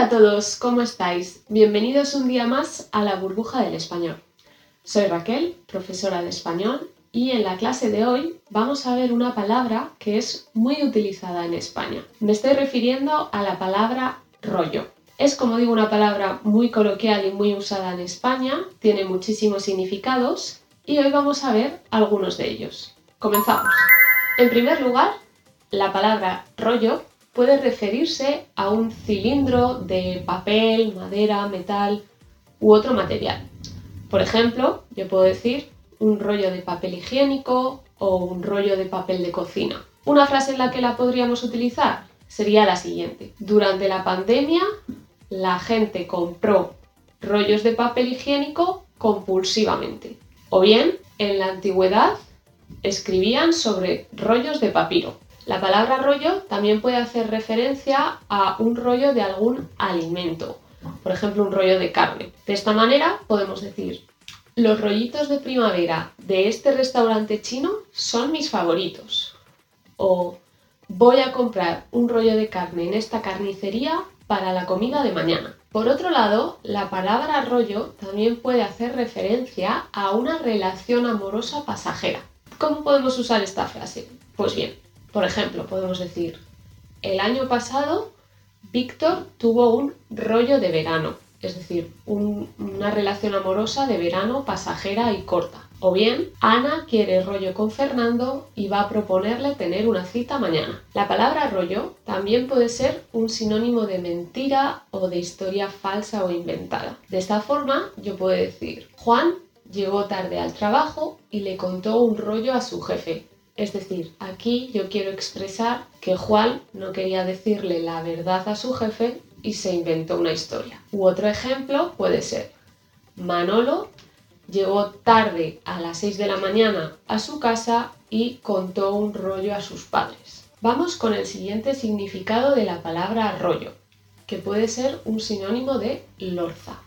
Hola a todos, ¿cómo estáis? Bienvenidos un día más a la burbuja del español. Soy Raquel, profesora de español, y en la clase de hoy vamos a ver una palabra que es muy utilizada en España. Me estoy refiriendo a la palabra rollo. Es como digo una palabra muy coloquial y muy usada en España, tiene muchísimos significados y hoy vamos a ver algunos de ellos. Comenzamos. En primer lugar, la palabra rollo puede referirse a un cilindro de papel, madera, metal u otro material. Por ejemplo, yo puedo decir un rollo de papel higiénico o un rollo de papel de cocina. Una frase en la que la podríamos utilizar sería la siguiente. Durante la pandemia, la gente compró rollos de papel higiénico compulsivamente. O bien, en la antigüedad, escribían sobre rollos de papiro. La palabra rollo también puede hacer referencia a un rollo de algún alimento, por ejemplo un rollo de carne. De esta manera podemos decir, los rollitos de primavera de este restaurante chino son mis favoritos. O voy a comprar un rollo de carne en esta carnicería para la comida de mañana. Por otro lado, la palabra rollo también puede hacer referencia a una relación amorosa pasajera. ¿Cómo podemos usar esta frase? Pues bien, por ejemplo, podemos decir, el año pasado Víctor tuvo un rollo de verano, es decir, una relación amorosa de verano pasajera y corta. O bien, Ana quiere rollo con Fernando y va a proponerle tener una cita mañana. La palabra rollo también puede ser un sinónimo de mentira o de historia falsa o inventada. De esta forma, yo puedo decir, Juan llegó tarde al trabajo y le contó un rollo a su jefe. Es decir, aquí yo quiero expresar que Juan no quería decirle la verdad a su jefe y se inventó una historia. U otro ejemplo puede ser, Manolo llegó tarde a las 6 de la mañana a su casa y contó un rollo a sus padres. Vamos con el siguiente significado de la palabra rollo, que puede ser un sinónimo de lorza.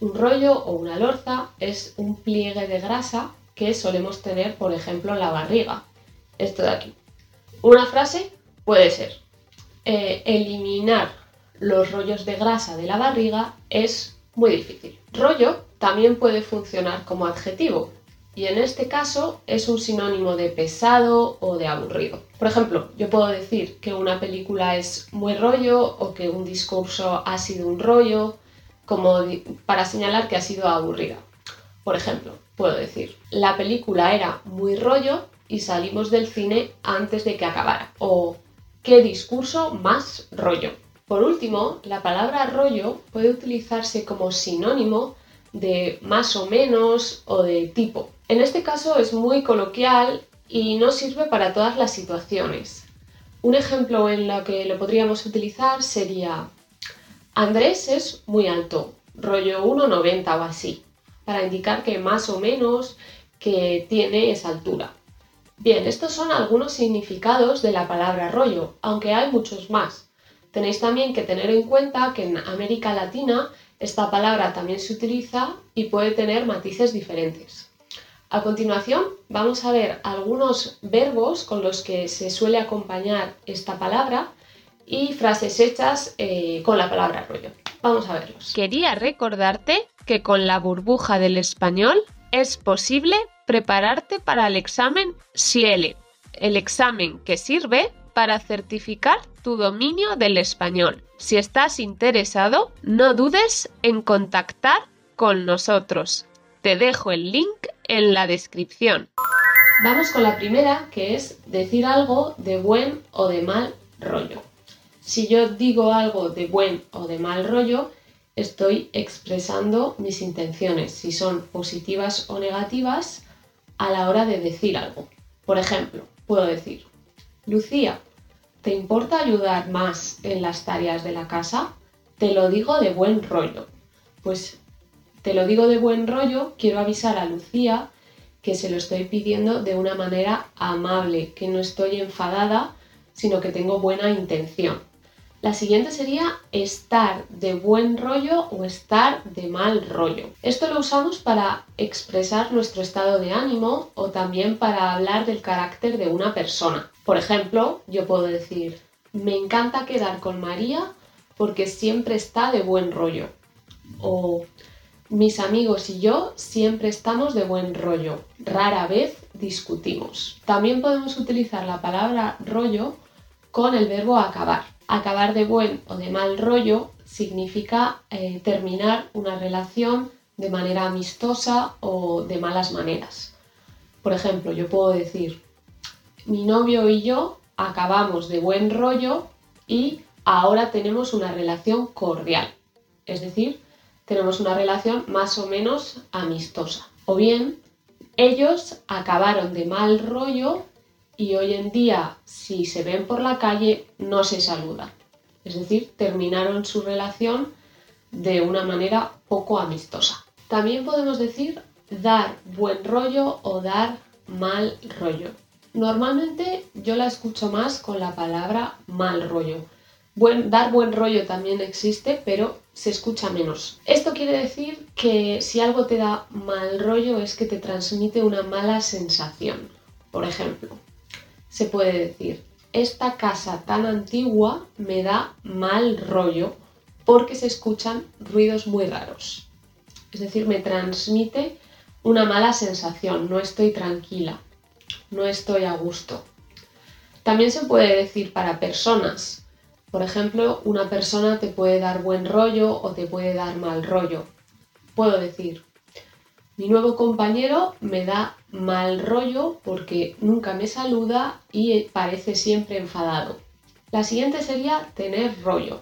Un rollo o una lorza es un pliegue de grasa que solemos tener, por ejemplo, en la barriga esto de aquí. Una frase puede ser, eh, eliminar los rollos de grasa de la barriga es muy difícil. Rollo también puede funcionar como adjetivo y en este caso es un sinónimo de pesado o de aburrido. Por ejemplo, yo puedo decir que una película es muy rollo o que un discurso ha sido un rollo como para señalar que ha sido aburrida. Por ejemplo, puedo decir, la película era muy rollo y salimos del cine antes de que acabara. O qué discurso más rollo. Por último, la palabra rollo puede utilizarse como sinónimo de más o menos o de tipo. En este caso es muy coloquial y no sirve para todas las situaciones. Un ejemplo en lo que lo podríamos utilizar sería Andrés es muy alto, rollo 1,90 o así, para indicar que más o menos que tiene esa altura. Bien, estos son algunos significados de la palabra rollo, aunque hay muchos más. Tenéis también que tener en cuenta que en América Latina esta palabra también se utiliza y puede tener matices diferentes. A continuación vamos a ver algunos verbos con los que se suele acompañar esta palabra y frases hechas eh, con la palabra rollo. Vamos a verlos. Quería recordarte que con la burbuja del español es posible prepararte para el examen SIELE, el examen que sirve para certificar tu dominio del español. Si estás interesado, no dudes en contactar con nosotros. Te dejo el link en la descripción. Vamos con la primera, que es decir algo de buen o de mal rollo. Si yo digo algo de buen o de mal rollo, estoy expresando mis intenciones, si son positivas o negativas, a la hora de decir algo. Por ejemplo, puedo decir, Lucía, ¿te importa ayudar más en las tareas de la casa? Te lo digo de buen rollo. Pues te lo digo de buen rollo, quiero avisar a Lucía que se lo estoy pidiendo de una manera amable, que no estoy enfadada, sino que tengo buena intención. La siguiente sería estar de buen rollo o estar de mal rollo. Esto lo usamos para expresar nuestro estado de ánimo o también para hablar del carácter de una persona. Por ejemplo, yo puedo decir, me encanta quedar con María porque siempre está de buen rollo. O mis amigos y yo siempre estamos de buen rollo. Rara vez discutimos. También podemos utilizar la palabra rollo con el verbo acabar. Acabar de buen o de mal rollo significa eh, terminar una relación de manera amistosa o de malas maneras. Por ejemplo, yo puedo decir, mi novio y yo acabamos de buen rollo y ahora tenemos una relación cordial. Es decir, tenemos una relación más o menos amistosa. O bien, ellos acabaron de mal rollo y hoy en día, si se ven por la calle, no se saludan. Es decir, terminaron su relación de una manera poco amistosa. También podemos decir dar buen rollo o dar mal rollo. Normalmente yo la escucho más con la palabra mal rollo. dar buen rollo también existe, pero se escucha menos. Esto quiere decir que si algo te da mal rollo es que te transmite una mala sensación. Por ejemplo, se puede decir, esta casa tan antigua me da mal rollo porque se escuchan ruidos muy raros. Es decir, me transmite una mala sensación, no estoy tranquila, no estoy a gusto. También se puede decir para personas. Por ejemplo, una persona te puede dar buen rollo o te puede dar mal rollo. Puedo decir, mi nuevo compañero me da mal rollo porque nunca me saluda y parece siempre enfadado. La siguiente sería tener rollo.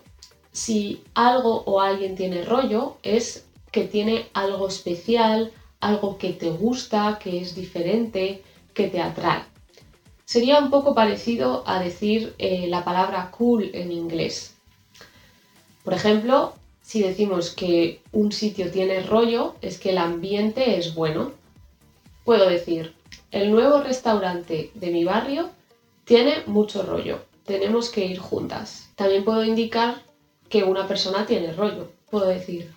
Si algo o alguien tiene rollo es que tiene algo especial, algo que te gusta, que es diferente, que te atrae. Sería un poco parecido a decir eh, la palabra cool en inglés. Por ejemplo, si decimos que un sitio tiene rollo, es que el ambiente es bueno. Puedo decir, el nuevo restaurante de mi barrio tiene mucho rollo. Tenemos que ir juntas. También puedo indicar que una persona tiene rollo. Puedo decir,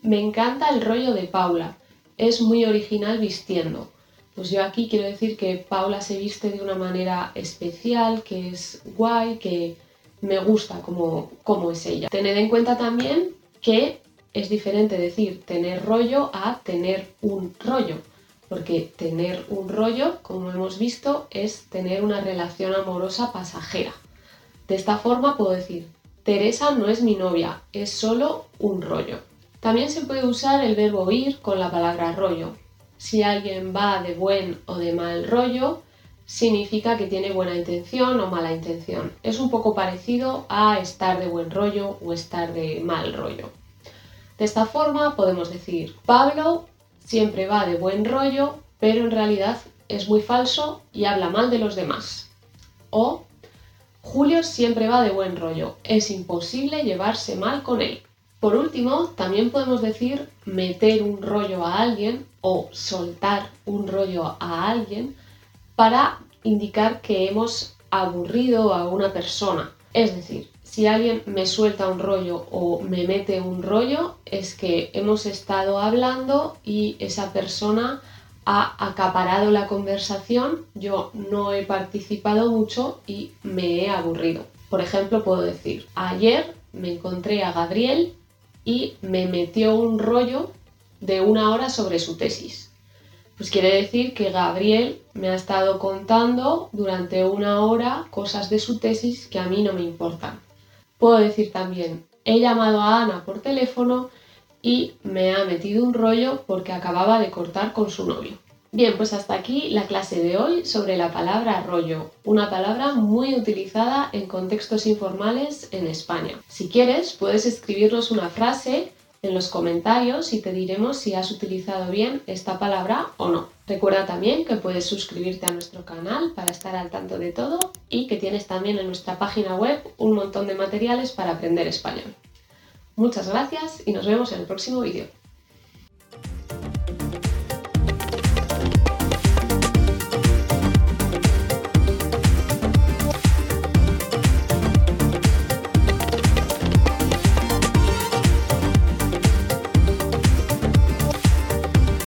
me encanta el rollo de Paula. Es muy original vistiendo. Pues yo aquí quiero decir que Paula se viste de una manera especial, que es guay, que me gusta como, como es ella. Tened en cuenta también que es diferente decir tener rollo a tener un rollo, porque tener un rollo, como hemos visto, es tener una relación amorosa pasajera. De esta forma puedo decir, Teresa no es mi novia, es solo un rollo. También se puede usar el verbo ir con la palabra rollo. Si alguien va de buen o de mal rollo, significa que tiene buena intención o mala intención. Es un poco parecido a estar de buen rollo o estar de mal rollo. De esta forma podemos decir, Pablo siempre va de buen rollo, pero en realidad es muy falso y habla mal de los demás. O Julio siempre va de buen rollo, es imposible llevarse mal con él. Por último, también podemos decir meter un rollo a alguien o soltar un rollo a alguien para indicar que hemos aburrido a una persona. Es decir, si alguien me suelta un rollo o me mete un rollo, es que hemos estado hablando y esa persona ha acaparado la conversación, yo no he participado mucho y me he aburrido. Por ejemplo, puedo decir, ayer me encontré a Gabriel y me metió un rollo de una hora sobre su tesis. Pues quiere decir que Gabriel me ha estado contando durante una hora cosas de su tesis que a mí no me importan. Puedo decir también, he llamado a Ana por teléfono y me ha metido un rollo porque acababa de cortar con su novio. Bien, pues hasta aquí la clase de hoy sobre la palabra rollo, una palabra muy utilizada en contextos informales en España. Si quieres, puedes escribirnos una frase en los comentarios y te diremos si has utilizado bien esta palabra o no. Recuerda también que puedes suscribirte a nuestro canal para estar al tanto de todo y que tienes también en nuestra página web un montón de materiales para aprender español. Muchas gracias y nos vemos en el próximo vídeo.